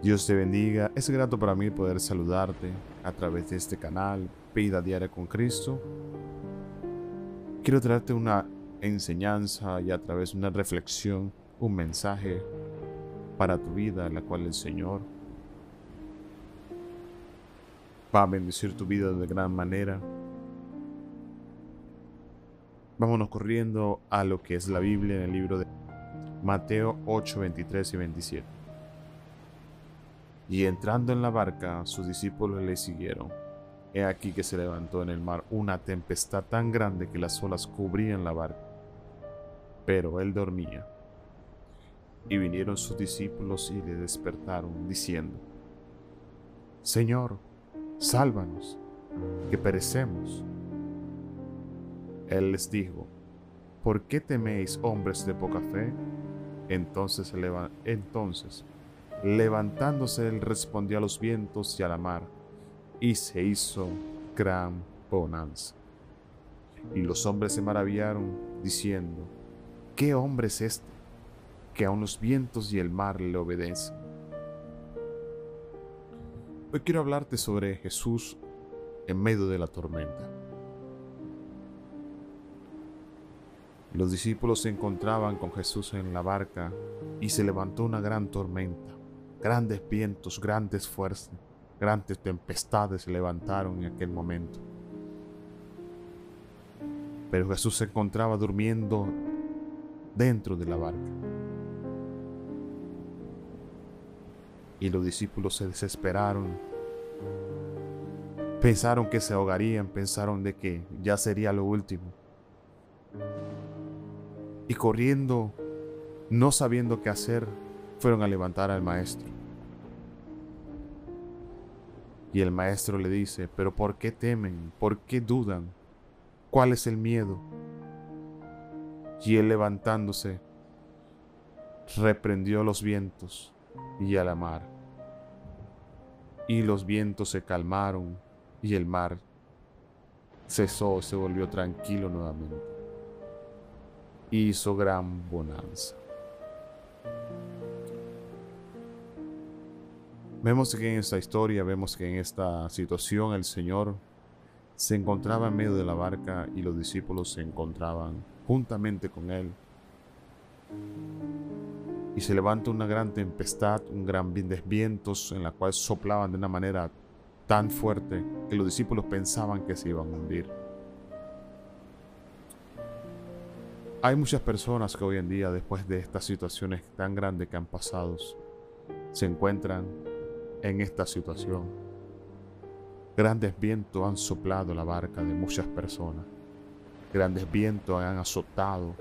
Dios te bendiga. Es grato para mí poder saludarte a través de este canal, Vida Diaria con Cristo. Quiero traerte una enseñanza y a través de una reflexión, un mensaje para tu vida, la cual el Señor va a bendecir tu vida de gran manera. Vámonos corriendo a lo que es la Biblia en el libro de Mateo 8, 23 y 27. Y entrando en la barca, sus discípulos le siguieron. He aquí que se levantó en el mar una tempestad tan grande que las olas cubrían la barca. Pero él dormía. Y vinieron sus discípulos y le despertaron, diciendo, Señor, sálvanos, que perecemos. Él les dijo, ¿por qué teméis hombres de poca fe? Entonces, entonces levantándose él respondió a los vientos y a la mar, y se hizo gran bonanza. Y los hombres se maravillaron, diciendo, ¿qué hombre es este, que aun los vientos y el mar le obedecen? Hoy quiero hablarte sobre Jesús en medio de la tormenta. Los discípulos se encontraban con Jesús en la barca y se levantó una gran tormenta. Grandes vientos, grandes fuerzas, grandes tempestades se levantaron en aquel momento. Pero Jesús se encontraba durmiendo dentro de la barca. Y los discípulos se desesperaron. Pensaron que se ahogarían, pensaron de que ya sería lo último. Y corriendo, no sabiendo qué hacer, fueron a levantar al maestro. Y el maestro le dice, pero ¿por qué temen? ¿Por qué dudan? ¿Cuál es el miedo? Y él levantándose, reprendió los vientos y a la mar. Y los vientos se calmaron y el mar cesó, se volvió tranquilo nuevamente. Hizo gran bonanza. Vemos que en esta historia, vemos que en esta situación el Señor se encontraba en medio de la barca y los discípulos se encontraban juntamente con Él y se levanta una gran tempestad, un gran vientos en la cual soplaban de una manera tan fuerte que los discípulos pensaban que se iban a hundir. Hay muchas personas que hoy en día, después de estas situaciones tan grandes que han pasado, se encuentran en esta situación. Grandes vientos han soplado la barca de muchas personas. Grandes vientos han azotado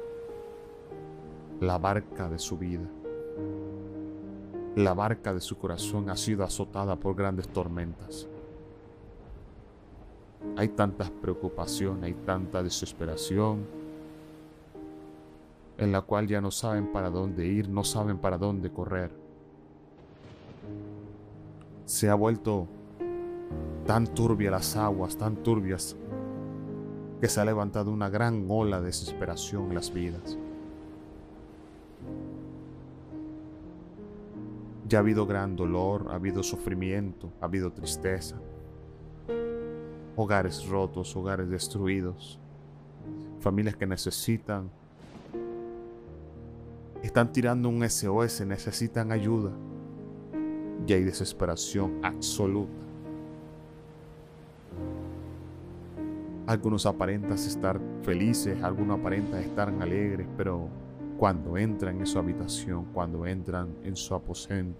la barca de su vida. La barca de su corazón ha sido azotada por grandes tormentas. Hay tantas preocupaciones, hay tanta desesperación, en la cual ya no saben para dónde ir, no saben para dónde correr. Se ha vuelto tan turbia las aguas, tan turbias, que se ha levantado una gran ola de desesperación en las vidas. Ya ha habido gran dolor, ha habido sufrimiento, ha habido tristeza, hogares rotos, hogares destruidos, familias que necesitan, están tirando un SOS, necesitan ayuda y hay desesperación absoluta. Algunos aparentan estar felices, algunos aparentan estar alegres, pero cuando entran en su habitación, cuando entran en su aposento.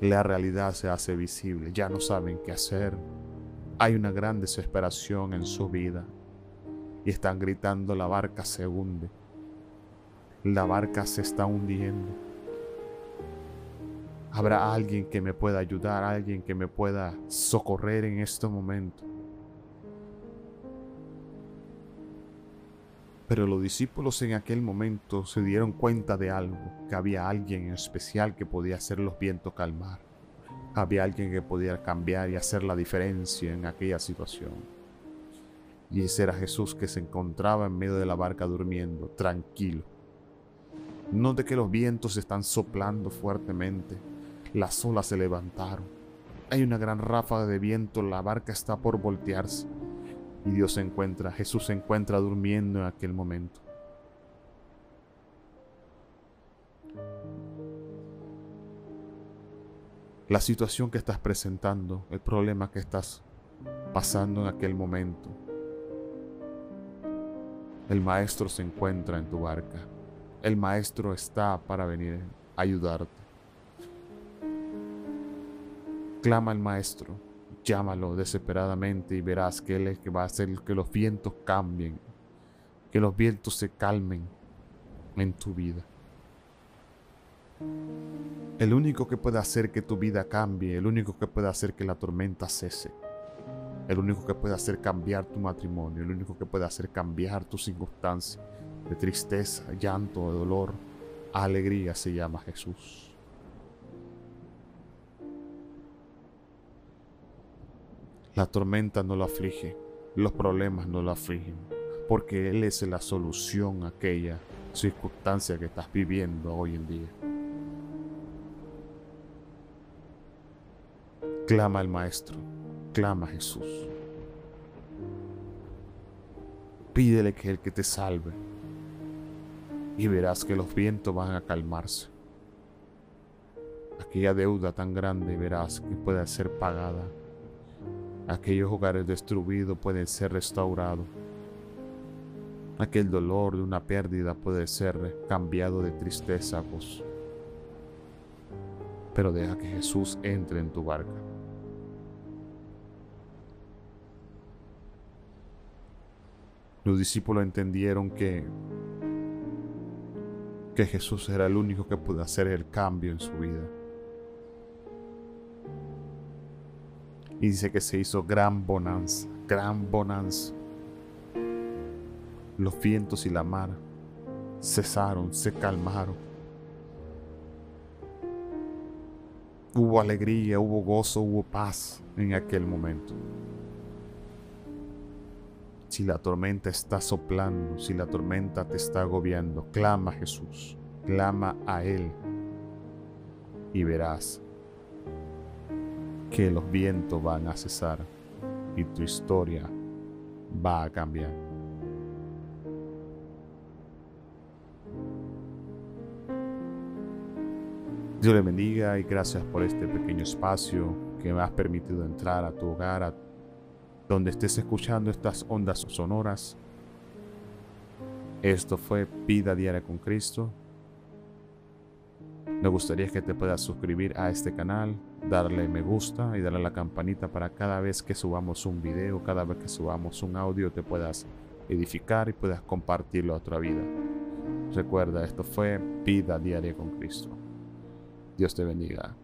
La realidad se hace visible, ya no saben qué hacer. Hay una gran desesperación en su vida y están gritando la barca se hunde. La barca se está hundiendo. Habrá alguien que me pueda ayudar, alguien que me pueda socorrer en este momento. Pero los discípulos en aquel momento se dieron cuenta de algo, que había alguien en especial que podía hacer los vientos calmar. Había alguien que podía cambiar y hacer la diferencia en aquella situación. Y ese era Jesús que se encontraba en medio de la barca durmiendo, tranquilo. Note que los vientos están soplando fuertemente. Las olas se levantaron. Hay una gran ráfaga de viento, la barca está por voltearse. Y Dios se encuentra, Jesús se encuentra durmiendo en aquel momento. La situación que estás presentando, el problema que estás pasando en aquel momento. El maestro se encuentra en tu barca. El maestro está para venir a ayudarte. Clama al maestro, llámalo desesperadamente y verás que él es que va a hacer que los vientos cambien, que los vientos se calmen en tu vida. El único que puede hacer que tu vida cambie, el único que puede hacer que la tormenta cese, el único que puede hacer cambiar tu matrimonio, el único que puede hacer cambiar tus circunstancias de tristeza, llanto, de dolor, alegría se llama Jesús. La tormenta no lo aflige, los problemas no lo afligen, porque Él es la solución a aquella circunstancia que estás viviendo hoy en día. Clama al Maestro, clama Jesús. Pídele que Él que te salve y verás que los vientos van a calmarse. Aquella deuda tan grande verás que puede ser pagada. Aquellos hogares destruidos pueden ser restaurados. Aquel dolor de una pérdida puede ser cambiado de tristeza a gozo. Pero deja que Jesús entre en tu barca. Los discípulos entendieron que, que Jesús era el único que pudo hacer el cambio en su vida. Y dice que se hizo gran bonanza, gran bonanza. Los vientos y la mar cesaron, se calmaron. Hubo alegría, hubo gozo, hubo paz en aquel momento. Si la tormenta está soplando, si la tormenta te está agobiando, clama a Jesús, clama a Él y verás que los vientos van a cesar y tu historia va a cambiar. Dios le bendiga y gracias por este pequeño espacio que me has permitido entrar a tu hogar, a donde estés escuchando estas ondas sonoras. Esto fue Vida Diaria con Cristo. Me gustaría que te puedas suscribir a este canal, darle me gusta y darle a la campanita para cada vez que subamos un video, cada vez que subamos un audio te puedas edificar y puedas compartirlo a otra vida. Recuerda, esto fue Vida Diaria con Cristo. Dios te bendiga.